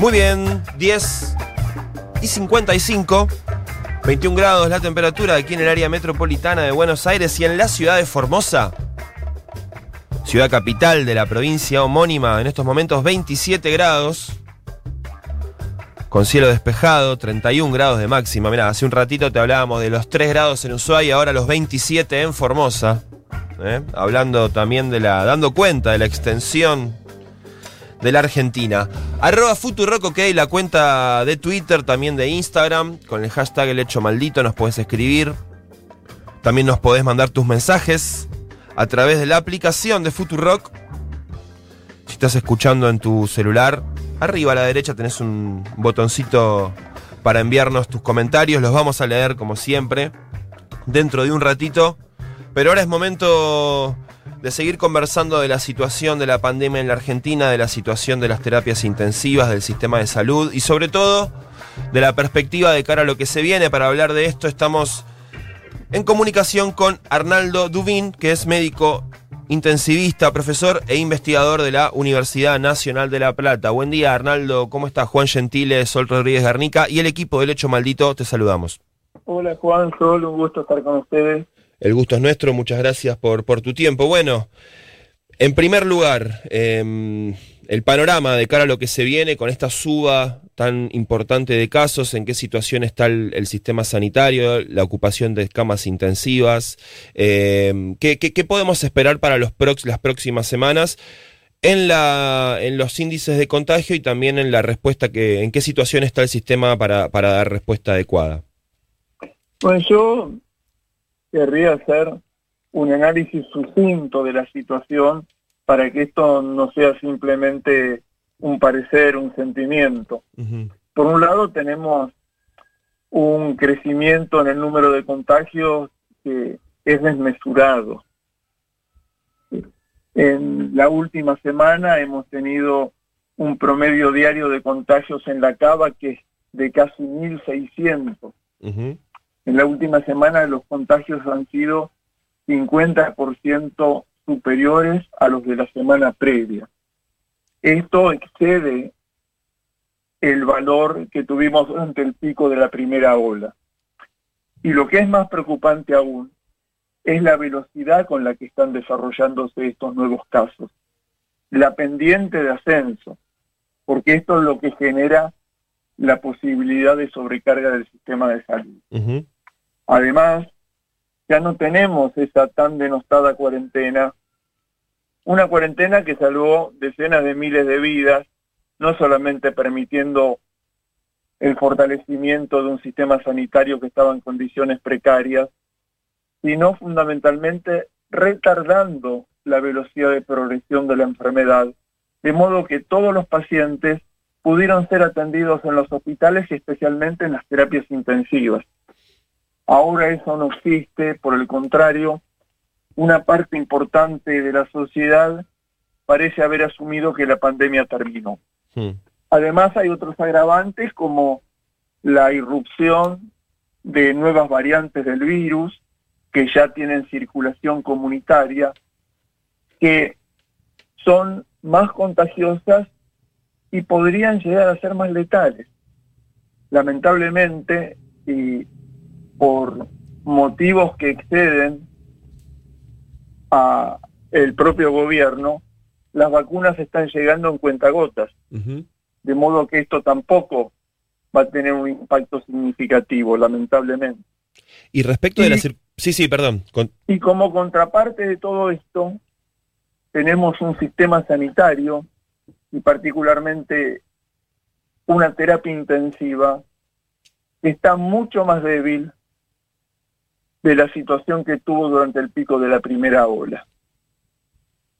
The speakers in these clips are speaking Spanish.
Muy bien, 10 y 55, 21 grados la temperatura aquí en el área metropolitana de Buenos Aires y en la ciudad de Formosa, ciudad capital de la provincia homónima, en estos momentos 27 grados, con cielo despejado, 31 grados de máxima. Mirá, hace un ratito te hablábamos de los 3 grados en Ushuaia, ahora los 27 en Formosa. ¿eh? Hablando también de la. dando cuenta de la extensión de la Argentina. Arroba Futurock, ok, la cuenta de Twitter, también de Instagram, con el hashtag El Hecho Maldito nos puedes escribir. También nos podés mandar tus mensajes a través de la aplicación de Futurock. Si estás escuchando en tu celular, arriba a la derecha tenés un botoncito para enviarnos tus comentarios. Los vamos a leer como siempre dentro de un ratito. Pero ahora es momento de seguir conversando de la situación de la pandemia en la Argentina, de la situación de las terapias intensivas, del sistema de salud y sobre todo de la perspectiva de cara a lo que se viene. Para hablar de esto estamos en comunicación con Arnaldo Dubín, que es médico intensivista, profesor e investigador de la Universidad Nacional de La Plata. Buen día, Arnaldo. ¿Cómo estás? Juan Gentile, Sol Rodríguez Garnica y el equipo del Hecho Maldito, te saludamos. Hola Juan, Sol, un gusto estar con ustedes. El gusto es nuestro, muchas gracias por, por tu tiempo. Bueno, en primer lugar, em, el panorama de cara a lo que se viene con esta suba tan importante de casos, en qué situación está el, sistema sanitario, la ocupación de camas intensivas, em, ¿qué, podemos esperar para los las próximas semanas en, la, en los índices de contagio y también en la respuesta que, en qué situación está el sistema para, para dar respuesta adecuada. Pues yo querría hacer un análisis sucinto de la situación para que esto no sea simplemente un parecer, un sentimiento. Por un lado tenemos un crecimiento en el número de contagios que es desmesurado. En la última semana hemos tenido un promedio diario de contagios en la cava que es de casi 1.600. En la última semana los contagios han sido 50% superiores a los de la semana previa. Esto excede el valor que tuvimos ante el pico de la primera ola. Y lo que es más preocupante aún es la velocidad con la que están desarrollándose estos nuevos casos, la pendiente de ascenso, porque esto es lo que genera la posibilidad de sobrecarga del sistema de salud. Además, ya no tenemos esa tan denostada cuarentena, una cuarentena que salvó decenas de miles de vidas, no solamente permitiendo el fortalecimiento de un sistema sanitario que estaba en condiciones precarias, sino fundamentalmente retardando la velocidad de progresión de la enfermedad, de modo que todos los pacientes pudieron ser atendidos en los hospitales y especialmente en las terapias intensivas. Ahora eso no existe, por el contrario, una parte importante de la sociedad parece haber asumido que la pandemia terminó. Además hay otros agravantes como la irrupción de nuevas variantes del virus que ya tienen circulación comunitaria, que son más contagiosas y podrían llegar a ser más letales. Lamentablemente, y por motivos que exceden a el propio gobierno, las vacunas están llegando en cuentagotas. De modo que esto tampoco va a tener un impacto significativo, lamentablemente. Y respecto de la... Sí, sí, perdón. Y como contraparte de todo esto, tenemos un sistema sanitario y particularmente una terapia intensiva que está mucho más débil de la situación que tuvo durante el pico de la primera ola.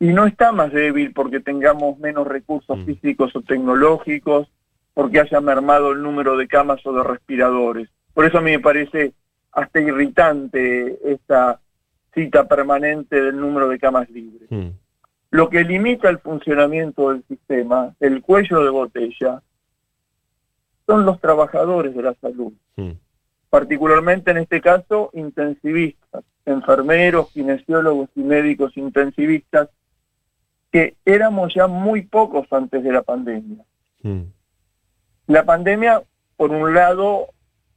Y no está más débil porque tengamos menos recursos mm. físicos o tecnológicos, porque haya mermado el número de camas o de respiradores. Por eso a mí me parece hasta irritante esta cita permanente del número de camas libres. Mm. Lo que limita el funcionamiento del sistema, el cuello de botella, son los trabajadores de la salud. Mm particularmente en este caso intensivistas, enfermeros, kinesiólogos y médicos intensivistas, que éramos ya muy pocos antes de la pandemia. Hmm. La pandemia, por un lado,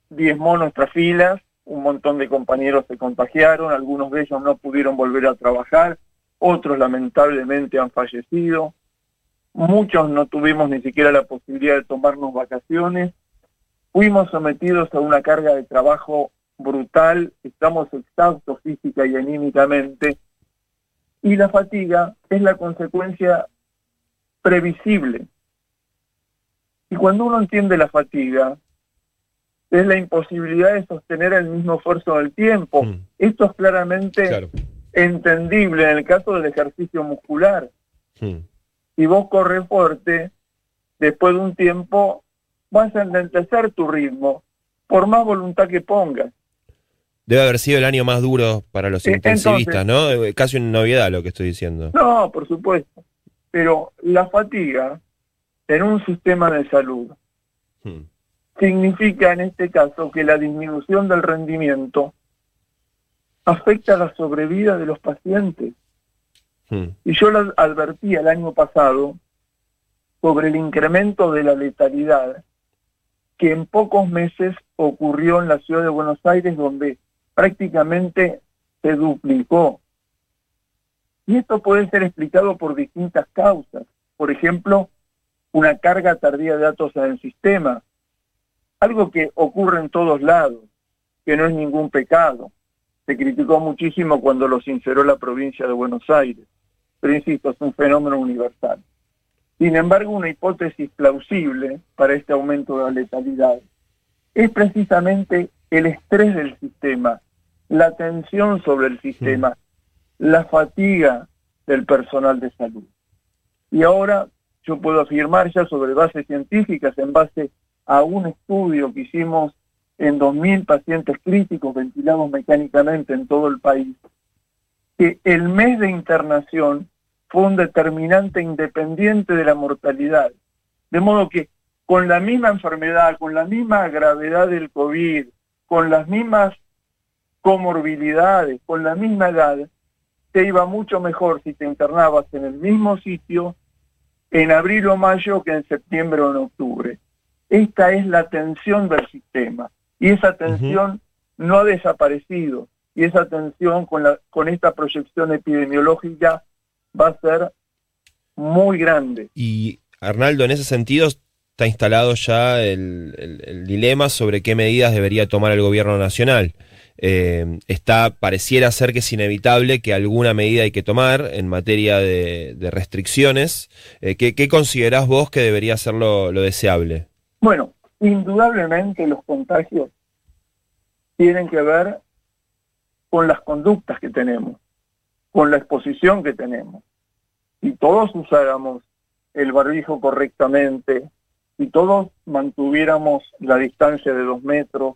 diezmó nuestras filas, un montón de compañeros se contagiaron, algunos de ellos no pudieron volver a trabajar, otros lamentablemente han fallecido, muchos no tuvimos ni siquiera la posibilidad de tomarnos vacaciones, fuimos sometidos a una carga de trabajo brutal, estamos exhaustos física y anímicamente, y la fatiga es la consecuencia previsible. Y cuando uno entiende la fatiga, es la imposibilidad de sostener el mismo esfuerzo del tiempo. Mm. Esto es claramente entendible en el caso del ejercicio muscular. Mm. Si vos corres fuerte, después de un tiempo vas a enlentecer tu ritmo, por más voluntad que pongas. Debe haber sido el año más duro para los intensivistas, ¿no? Eh, casi una novedad lo que estoy diciendo. No, por supuesto. Pero la fatiga en un sistema de salud hmm. significa en este caso que la disminución del rendimiento afecta a la sobrevida de los pacientes. Hmm. Y yo lo advertí el año pasado sobre el incremento de la letalidad que en pocos meses ocurrió en la ciudad de Buenos Aires, donde prácticamente se duplicó. Y esto puede ser explicado por distintas causas. Por ejemplo, una carga tardía de datos en el sistema, algo que ocurre en todos lados, que no es ningún pecado. Se criticó muchísimo cuando lo sinceró la provincia de Buenos Aires, pero insisto, es un fenómeno universal. Sin embargo, una hipótesis plausible para este aumento de la letalidad es precisamente el estrés del sistema, la tensión sobre el sistema, la fatiga del personal de salud. Y ahora yo puedo afirmar ya sobre bases científicas, en base a un estudio que hicimos en 2.000 pacientes críticos ventilados mecánicamente en todo el país, que el mes de internación fue un determinante independiente de la mortalidad. De modo que con la misma enfermedad, con la misma gravedad del COVID, con las mismas comorbilidades, con la misma edad, te iba mucho mejor si te internabas en el mismo sitio en abril o mayo que en septiembre o en octubre. Esta es la tensión del sistema y esa tensión no ha desaparecido y esa tensión con, la, con esta proyección epidemiológica va a ser muy grande. Y Arnaldo, en ese sentido, está instalado ya el dilema sobre qué medidas debería tomar el gobierno nacional. Eh, está, pareciera ser que es inevitable que alguna medida hay que tomar en materia de, restricciones. Eh, ¿qué, ¿qué, considerás vos que debería ser lo, deseable? Bueno, indudablemente los contagios tienen que ver con las conductas que tenemos, con la exposición que tenemos. Si todos usáramos el barbijo correctamente, si todos mantuviéramos la distancia de dos metros,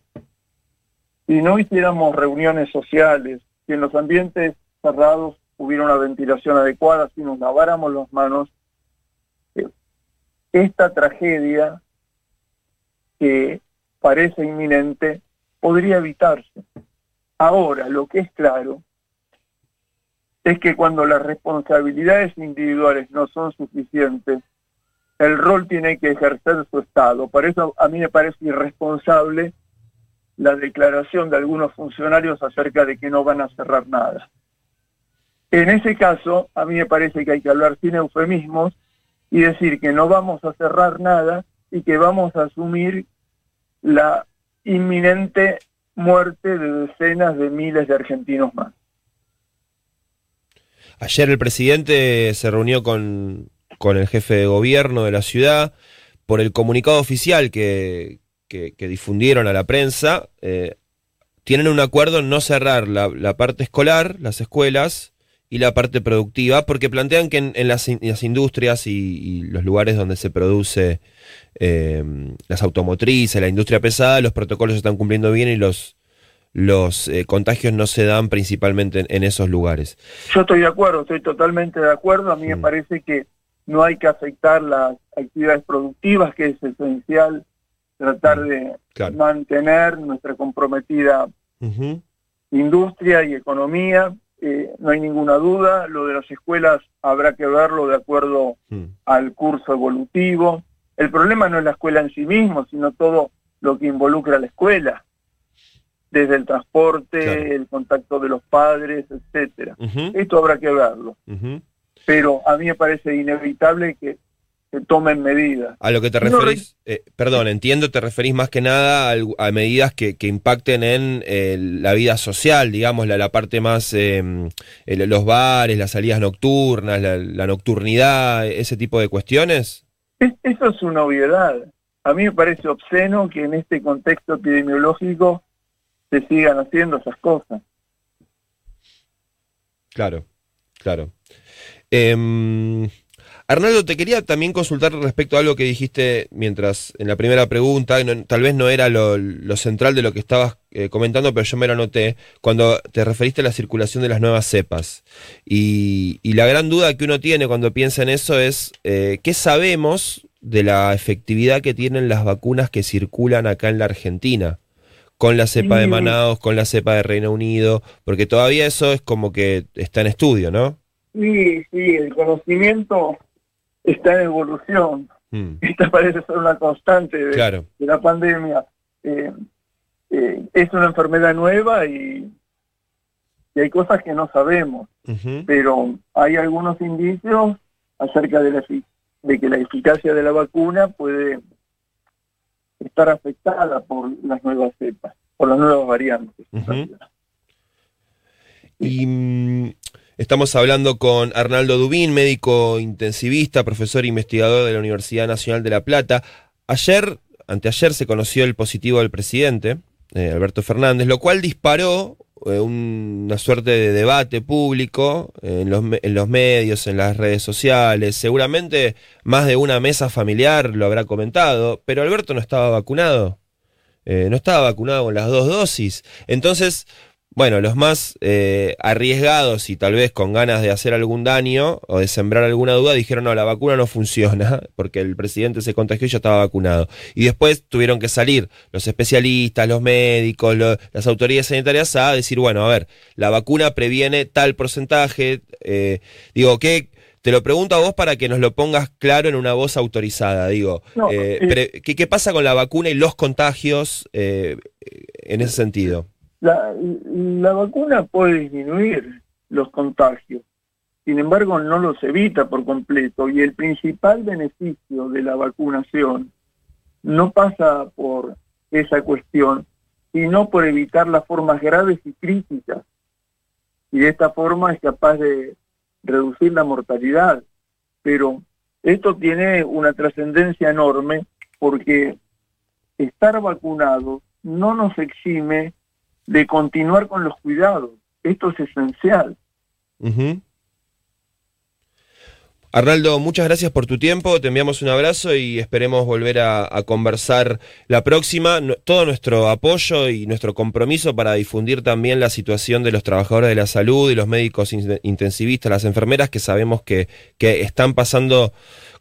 si no hiciéramos reuniones sociales, si en los ambientes cerrados hubiera una ventilación adecuada, si nos laváramos las manos, eh, esta tragedia que parece inminente podría evitarse. Ahora, lo que es claro es que cuando las responsabilidades individuales no son suficientes, el rol tiene que ejercer su Estado. Por eso a mí me parece irresponsable la declaración de algunos funcionarios acerca de que no van a cerrar nada. En ese caso, a mí me parece que hay que hablar sin eufemismos y decir que no vamos a cerrar nada y que vamos a asumir la inminente muerte de decenas de miles de argentinos más. Ayer el presidente se reunió con, con el jefe de gobierno de la ciudad por el comunicado oficial que, que, difundieron a la prensa, eh, tienen un acuerdo en no cerrar la, parte escolar, las escuelas, y la parte productiva, porque plantean que en, las, industrias y, los lugares donde se produce eh, las automotrices, la industria pesada, los protocolos se están cumpliendo bien y los, los eh, contagios no se dan principalmente en, esos lugares. Yo estoy de acuerdo, estoy totalmente de acuerdo. A mí me parece que no hay que afectar las actividades productivas, que es esencial tratar mm, de mantener nuestra comprometida industria y economía. Eh, no hay ninguna duda, lo de las escuelas habrá que verlo de acuerdo mm. al curso evolutivo. el problema no es la escuela en sí mismo, sino todo lo que involucra a la escuela, desde el transporte, Claro. el contacto de los padres, etcétera. Esto habrá que verlo, ujú. pero a mí me parece inevitable que se tomen medidas. A lo que te No, referís, eh, perdón, entiendo, te referís más que nada a, medidas que, que impacten en eh, la vida social, digamos, la, la parte más, eh, los bares, las salidas nocturnas, la, la nocturnidad, ese tipo de cuestiones. Es- eso es una obviedad. A mí me parece obsceno que en este contexto epidemiológico se sigan haciendo esas cosas. Claro, claro. Em, Arnaldo, te quería también consultar respecto a algo que dijiste mientras en la primera pregunta, tal vez no era lo, lo central de lo que estabas eh, comentando, pero yo me lo anoté, cuando te referiste a la circulación de las nuevas cepas. Y, y la gran duda que uno tiene cuando piensa en eso es, eh, ¿qué sabemos de la efectividad que tienen las vacunas que circulan acá en la Argentina? Con la cepa de. Manaus, con la cepa de Reino Unido, porque todavía eso es como que está en estudio, ¿no? Sí, sí, el conocimiento está en evolución. Mm, Esta parece ser una constante de, claro. de la pandemia. Eh, eh, es una enfermedad nueva y, y hay cosas que no sabemos, pero hay algunos indicios acerca de, la, de que la eficacia de la vacuna puede estar afectada por las nuevas cepas, por las nuevas variantes. Y mm, estamos hablando con Arnaldo Dubín, médico intensivista, profesor e investigador de la Universidad Nacional de La Plata. Ayer, anteayer, se conoció el positivo del presidente, eh, Alberto Fernández, lo cual disparó una suerte de debate público eh, en, los, en los medios, en las redes sociales. Seguramente más de una mesa familiar lo habrá comentado, pero Alberto no estaba vacunado. Eh, no estaba vacunado con las dos dosis. Entonces, bueno, los más eh, arriesgados y tal vez con ganas de hacer algún daño o de sembrar alguna duda dijeron, no, la vacuna no funciona porque el presidente se contagió y ya estaba vacunado. Y después tuvieron que salir los especialistas, los médicos, lo- las autoridades sanitarias a decir, bueno, a ver, la vacuna previene tal porcentaje. eh, digo, ¿qué? Te lo pregunto a vos para que nos lo pongas claro en una voz autorizada. Digo, No, eh, eh, pre- ¿qué, qué pasa con la vacuna y los contagios eh, en ese sentido? La, la vacuna puede disminuir los contagios, sin embargo no los evita por completo y el principal beneficio de la vacunación no pasa por esa cuestión, sino por evitar las formas graves y críticas. Y de esta forma es capaz de reducir la mortalidad. Pero esto tiene una trascendencia enorme porque estar vacunado no nos exime de continuar con los cuidados. Esto es esencial. Ujú. Arnaldo, muchas gracias por tu tiempo, te enviamos un abrazo y esperemos volver a, conversar la próxima. Todo nuestro apoyo y nuestro compromiso para difundir también la situación de los trabajadores de la salud y los médicos in- intensivistas, las enfermeras que sabemos que, que están pasando,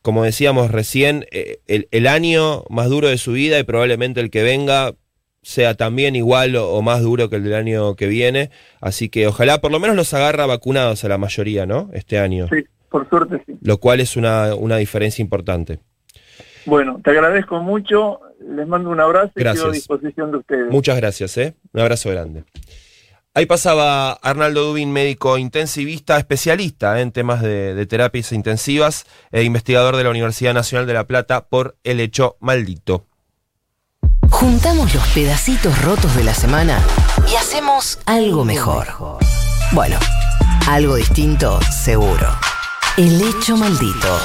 como decíamos recién, eh, el, el año más duro de su vida y probablemente el que venga sea también igual o, o más duro que el del año que viene. Así que ojalá por lo menos los agarra vacunados a la mayoría, ¿no? Este año. Sí, por suerte sí. Lo cual es una, una diferencia importante. Bueno, te agradezco mucho, les mando un abrazo y quedo a disposición de ustedes. Muchas gracias, ¿eh? Un abrazo grande. Ahí pasaba Arnaldo Dubin, médico intensivista, especialista ¿eh? en temas de, de terapias intensivas e investigador de la Universidad Nacional de La Plata por el hecho maldito. Juntamos los pedacitos rotos de la semana y hacemos algo mejor. Bueno, algo distinto seguro. El hecho maldito.